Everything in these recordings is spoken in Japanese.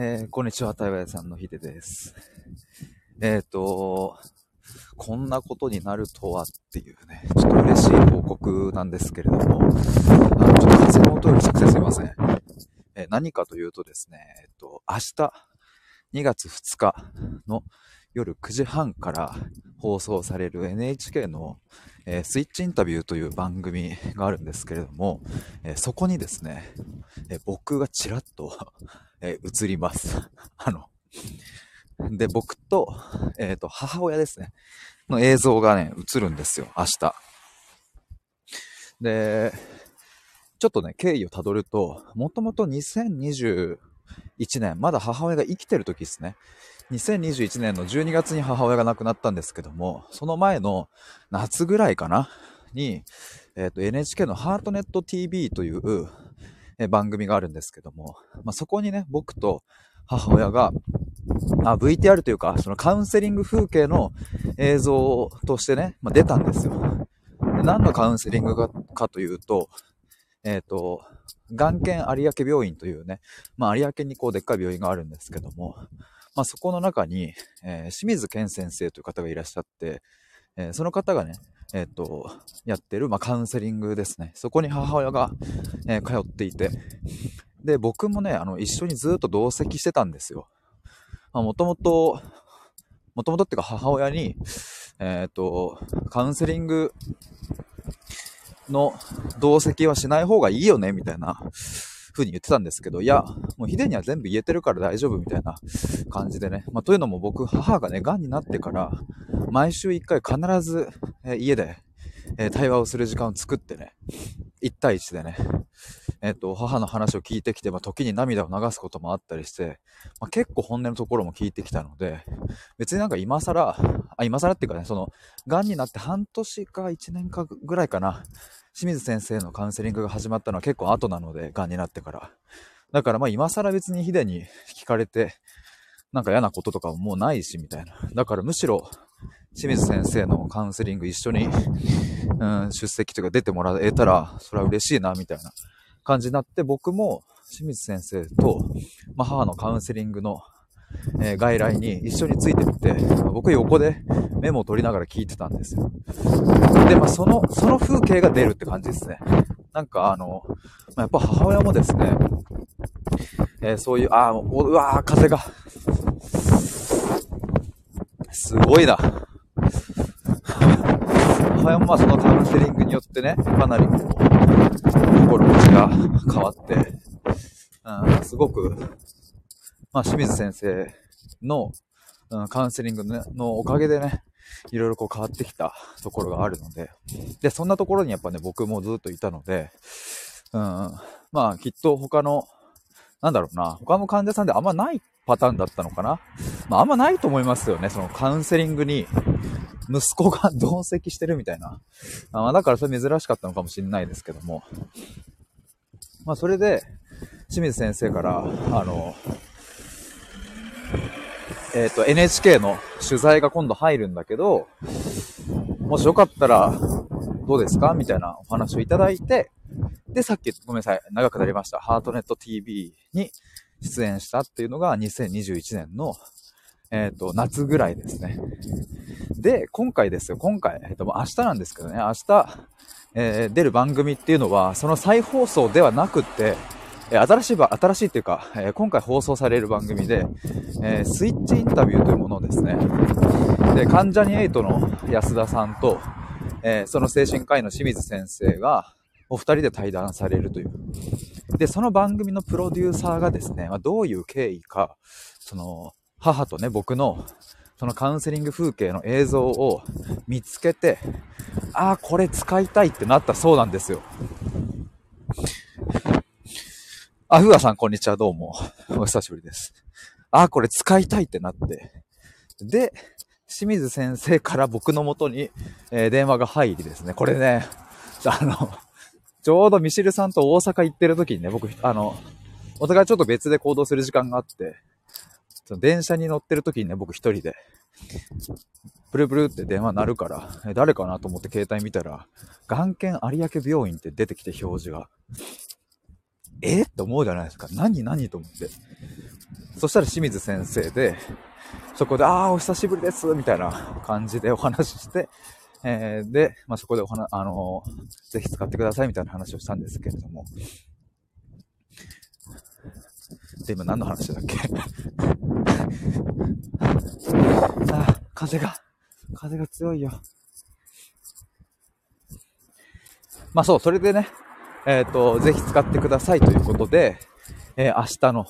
えー、こんにちは、台湾屋さんのひでです。えっ、ー、と、こんなことになるとはっていうね、ちょっと嬉しい報告なんですけれども、あの、ちょっと風の音通り作成すいません。えー、何かというとですね、えっ、と、明日、2月2日の夜9時半から放送される NHK の、えー、スイッチインタビューという番組があるんですけれども、えー、そこにですね、えー、僕がちらっと え映ります。あの、で、僕と、えっ、と、母親ですね、の映像がね、映るんですよ、明日。で、ちょっとね、経緯をたどると、もともと2020 2021年、まだ母親が生きてる時ですね。2021年の12月に母親が亡くなったんですけども、その前の夏ぐらいかなに、えっ、ー、と NHK のハートネット TV という番組があるんですけども、まあ、そこにね、僕と母親が、あ、VTR というか、そのカウンセリング風景の映像としてね、まあ、出たんですよ。で何のカウンセリングかかというと、えっ、ー、と、眼研有明病院というね、まあ、有明にこうでっかい病院があるんですけども、まあ、そこの中に、えー、清水健先生という方がいらっしゃって、えー、その方がね、えっ、ー、と、やってる、まあ、カウンセリングですね。そこに母親が、え通っていて、で、僕もね、あの、一緒にずっと同席してたんですよ。まあ、もともと、もともとっていうか母親に、えっ、と、カウンセリングの同席はしない方がいいよね、みたいな風に言ってたんですけど、いや、もうヒデには全部言えてるから大丈夫みたいな感じでね。まあ、というのも僕、母がね、癌になってから、毎週1回必ず、え、家で、え、対話をする時間を作ってね、1対1でね、えっ、と、母の話を聞いてきて、まあ、時に涙を流すこともあったりして、まあ、結構本音のところも聞いてきたので、別になんか今更、あ、今更っていうかね、その、癌になって半年か1年かぐらいかな、清水先生のカウンセリングが始まったのは結構後なので、癌になってから。だからまあ今更別にヒデに聞かれて、なんか嫌なこととかももうないし、みたいな。だからむしろ、清水先生のカウンセリング一緒に、うん、出席というか出てもらえたら、それは嬉しいな、みたいな感じになって、僕も清水先生と、まあ、母のカウンセリングのえー、外来に一緒についてって、僕横でメモを取りながら聞いてたんですよ。で、まあ、その、その風景が出るって感じですね。なんかあの、まあ、やっぱ母親もですね、えー、そういう、ああうわー、風が。すごいな。母親もまあそのカウンセリングによってね、かなり、心持ちが変わって、うん、すごくまあ、清水先生の、うん、カウンセリングのおかげでね、いろいろこう変わってきたところがあるので、で、そんなところにやっぱね、僕もずっといたので、うん、まあ、きっと他の、なんだろうな、他の患者さんであんまないパターンだったのかな。まあ、あんまないと思いますよね、そのカウンセリングに、息子が同席してるみたいな。あだからそれ珍しかったのかもしれないですけども。まあ、それで、清水先生から、あの、えっ、ー、と、NHK の取材が今度入るんだけど、もしよかったら、どうですか？みたいなお話をいただいて、で、さっき、ごめんなさい、長くなりました。ハートネット TV に出演したっていうのが2021年の、えっ、ー、と、夏ぐらいですね。で、今回ですよ、今回、えっ、と、明日なんですけどね、明日、えー、出る番組っていうのは、その再放送ではなくって、新しいば、新しいっていうか、今回放送される番組で、えスイッチインタビューというものですね。で、関ジャニ∞の安田さんと、えその精神科医の清水先生が、お二人で対談されるという。で、その番組のプロデューサーがですね、まあ、どういう経緯か、その、母とね、僕の、そのカウンセリング風景の映像を見つけて、ああ、これ使いたいってなったそうなんですよ。あ、ふわさん、こんにちは、どうも。お久しぶりです。ああ、これ使いたいってなって。で、清水先生から僕の元に、えー、電話が入りですね。これね、あの、ちょうどミシルさんと大阪行ってる時にね、僕、あの、お互いちょっと別で行動する時間があって、その電車に乗ってる時にね、僕一人で、ブルブルって電話鳴るから、え誰かなと思って携帯見たら、眼研有明病院って出てきて表示が。え？って思うじゃないですか。何？何？と思って。そしたら清水先生で、そこで、ああ、お久しぶりです、みたいな感じでお話しして、えー、で、まあ、そこでお話、あのー、ぜひ使ってくださいみたいな話をしたんですけれども。で、今何の話だっけ？ああ、風が、風が強いよ。まあそう、それでね、えっ、ー、と、ぜひ使ってくださいということで、えー、明日の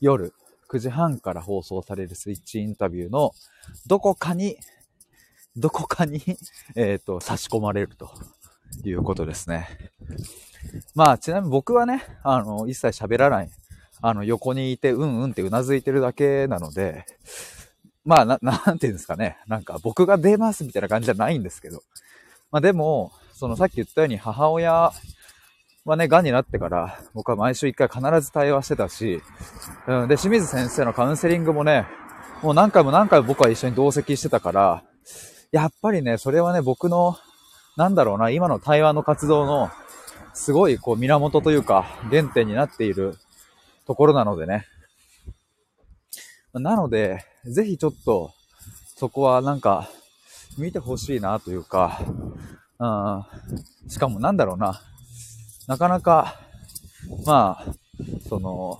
夜9時半から放送されるスイッチインタビューのどこかにどこかに えっ、と、差し込まれるということですね。まあ、ちなみに僕はね、あの、一切喋らない。あの、横にいて、うんうんってうなずいてるだけなので、まあ、な、なんていうんですかね。なんか、僕が出ますみたいな感じじゃないんですけど。まあ、でも、そのさっき言ったように母親はね、癌になってから、僕は毎週一回必ず対話してたし、うん、で、清水先生のカウンセリングもね、もう何回も何回も僕は一緒に同席してたから、やっぱりね、それはね、僕の、なんだろうな、今の台湾の活動の、すごい、こう、源というか、原点になっているところなのでね。なので、ぜひちょっと、そこはなんか、見てほしいなというか、うん、しかもなんだろうな、なかなか、まあ、その、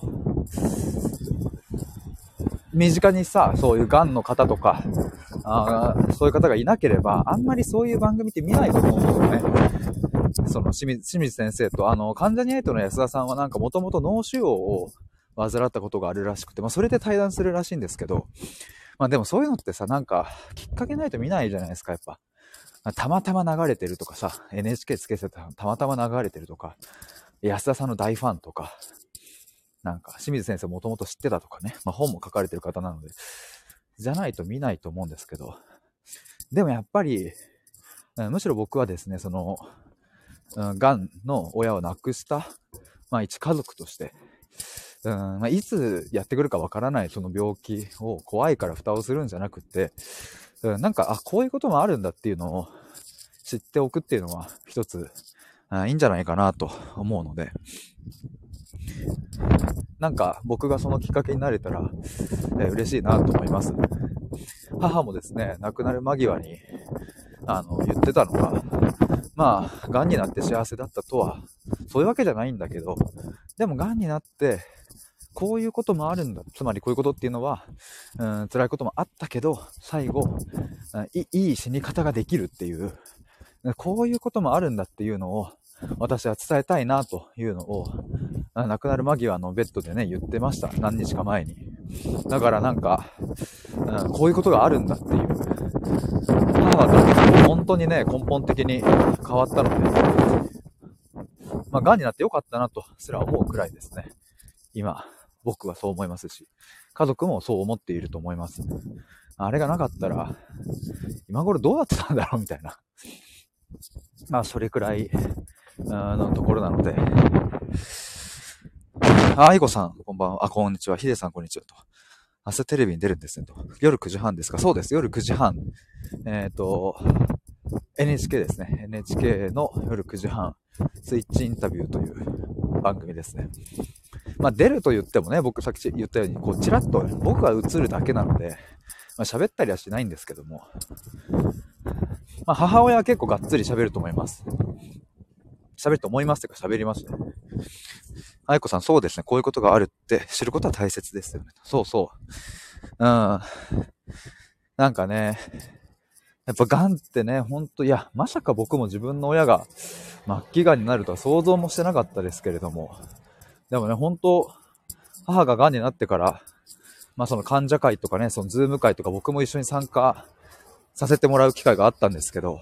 身近にさ、そういう癌の方とか、あそういう方がいなければ、あんまりそういう番組って見ないと思うんですよね。その清水清水先生と、あの、関ジャニエイトの安田さんはなんかもともと脳腫瘍を患ったことがあるらしくて、まあそれで対談するらしいんですけど、まあでもそういうのってさ、なんかきっかけないと見ないじゃないですか、やっぱ。たまたま流れてるとかさ、NHK つけてたたまたま流れてるとか、安田さんの大ファンとか、なんか清水先生もともと知ってたとかね、まあ本も書かれてる方なので、じゃないと見ないと思うんですけど、でもやっぱり、むしろ僕はですね、その、が、んの親を亡くした、まあ一家族として、うんまあ、いつやってくるかわからないその病気を怖いから蓋をするんじゃなくて、うん、なんか、あ、こういうこともあるんだっていうのを知っておくっていうのは一つ、あいいんじゃないかなと思うので、なんか僕がそのきっかけになれたら、えー、嬉しいなと思います。母もですね、亡くなる間際に、あの、言ってたのが、まあ、癌になって幸せだったとは、そういうわけじゃないんだけど、でも癌になって、こういうこともあるんだ。つまりこういうことっていうのは、うん、辛いこともあったけど、最後、いい死に方ができるっていう、こういうこともあるんだっていうのを、私は伝えたいなというのを、亡くなる間際のベッドでね、言ってました。何日か前に。だからなんか、うん、こういうことがあるんだっていう。母が本当にね、根本的に変わったので、まあ、癌になってよかったなとすら思うくらいですね。今、僕はそう思いますし、家族もそう思っていると思います。あれがなかったら、今頃どうなってたんだろうみたいな。まあ、それくらい、のところなので。あ、あいこさん、こんばんは。あ、こんにちは。ひでさん、こんにちは。と。明日テレビに出るんですね。と。夜9時半ですかそうです。夜9時半。えっ、ー、と、NHK ですね。NHK の夜9時半、スイッチインタビューという番組ですね。まあ、出ると言ってもね、僕さっき言ったように、こう、ちらっと僕が映るだけなので、まあ、喋ったりはしないんですけども、まあ、母親は結構がっつり喋ると思います。喋ると思いますっていうか喋りますね。愛子さん、そうですね。こういうことがあるって知ることは大切ですよね。そうそう。うん。なんかね、やっぱ癌ってね、ほんと、いや、まさか僕も自分の親が末期癌になるとは想像もしてなかったですけれども、でもね、本当母が癌になってから、まあその患者会とかね、そのズーム会とか僕も一緒に参加させてもらう機会があったんですけど、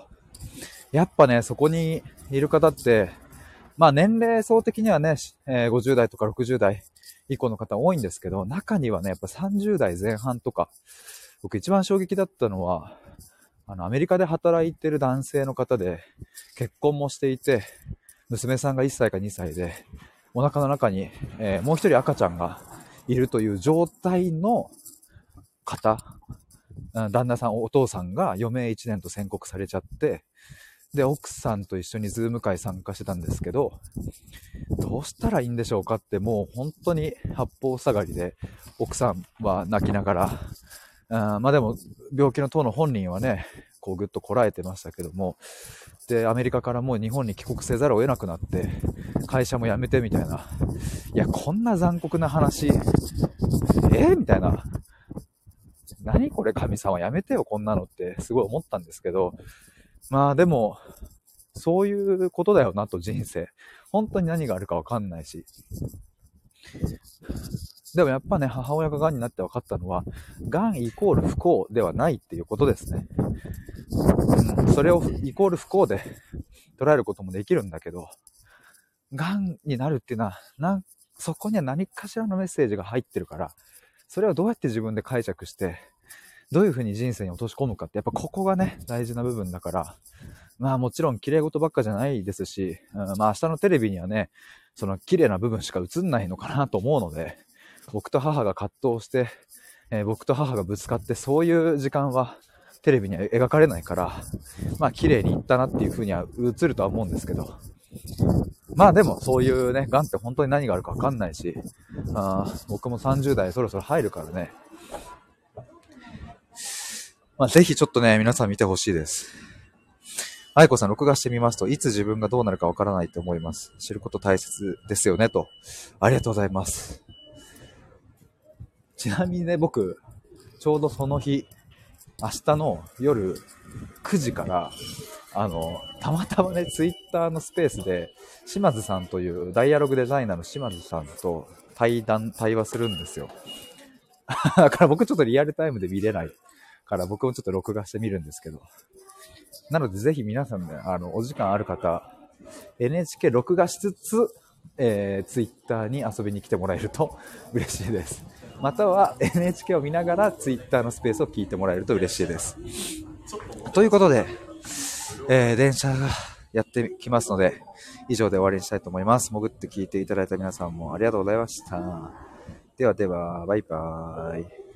やっぱね、そこにいる方って、まあ年齢層的にはね、え、50代とか60代以降の方多いんですけど、中にはね、やっぱ30代前半とか、僕一番衝撃だったのは、あの、アメリカで働いてる男性の方で、結婚もしていて、娘さんが1歳か2歳で、お腹の中に、えー、もう一人赤ちゃんがいるという状態の方、旦那さん、お父さんが余命1年と宣告されちゃって、で、奥さんと一緒にズーム会参加してたんですけど、どうしたらいいんでしょうかってもう本当に八方下がりで、奥さんは泣きながら、あまあでも病気の当の本人はね、こうぐっとこらえてましたけども、で、アメリカからもう日本に帰国せざるを得なくなって、会社も辞めてみたいな。いや、こんな残酷な話、えー、みたいな。何これ神様やめてよ、こんなのってすごい思ったんですけど、まあでも、そういうことだよなと人生。本当に何があるかわかんないし。でもやっぱね、母親が癌になって分かったのは、癌イコール不幸ではないっていうことですね。それをイコール不幸で捉えることもできるんだけど、癌になるっていうのは、なそこには何かしらのメッセージが入ってるから、それをどうやって自分で解釈して、どういうふうに人生に落とし込むかって、やっぱここがね、大事な部分だから、まあもちろん綺麗事ばっかじゃないですし、うん、まあ明日のテレビにはね、その綺麗な部分しか映んないのかなと思うので、僕と母が葛藤して、えー、僕と母がぶつかってそういう時間はテレビには描かれないから、まあ綺麗にいったなっていう風には映るとは思うんですけど、まあでもそういうね、癌って本当に何があるかわかんないし、あ僕も30代そろそろ入るからね、まあぜひちょっとね、皆さん見てほしいです。愛子さん、録画してみますと、いつ自分がどうなるかわからないと思います。知ること大切ですよね、と。ありがとうございます。ちなみにね、僕、ちょうどその日、明日の夜9時から、あの、たまたまね、ツイッターのスペースで、島津さんというダイアログデザイナーの島津さんと対談、対話するんですよ。だから僕ちょっとリアルタイムで見れないから僕もちょっと録画してみるんですけど。なのでぜひ皆さんね、あの、お時間ある方、NHK 録画しつつ、えー、ツイッターに遊びに来てもらえると 嬉しいです。または NHK を見ながら Twitter のスペースを聞いてもらえると嬉しいです。ということで、えー、電車がやってきますので、以上で終わりにしたいと思います。潜って聞いていただいた皆さんもありがとうございました。ではでは、バイバーイ。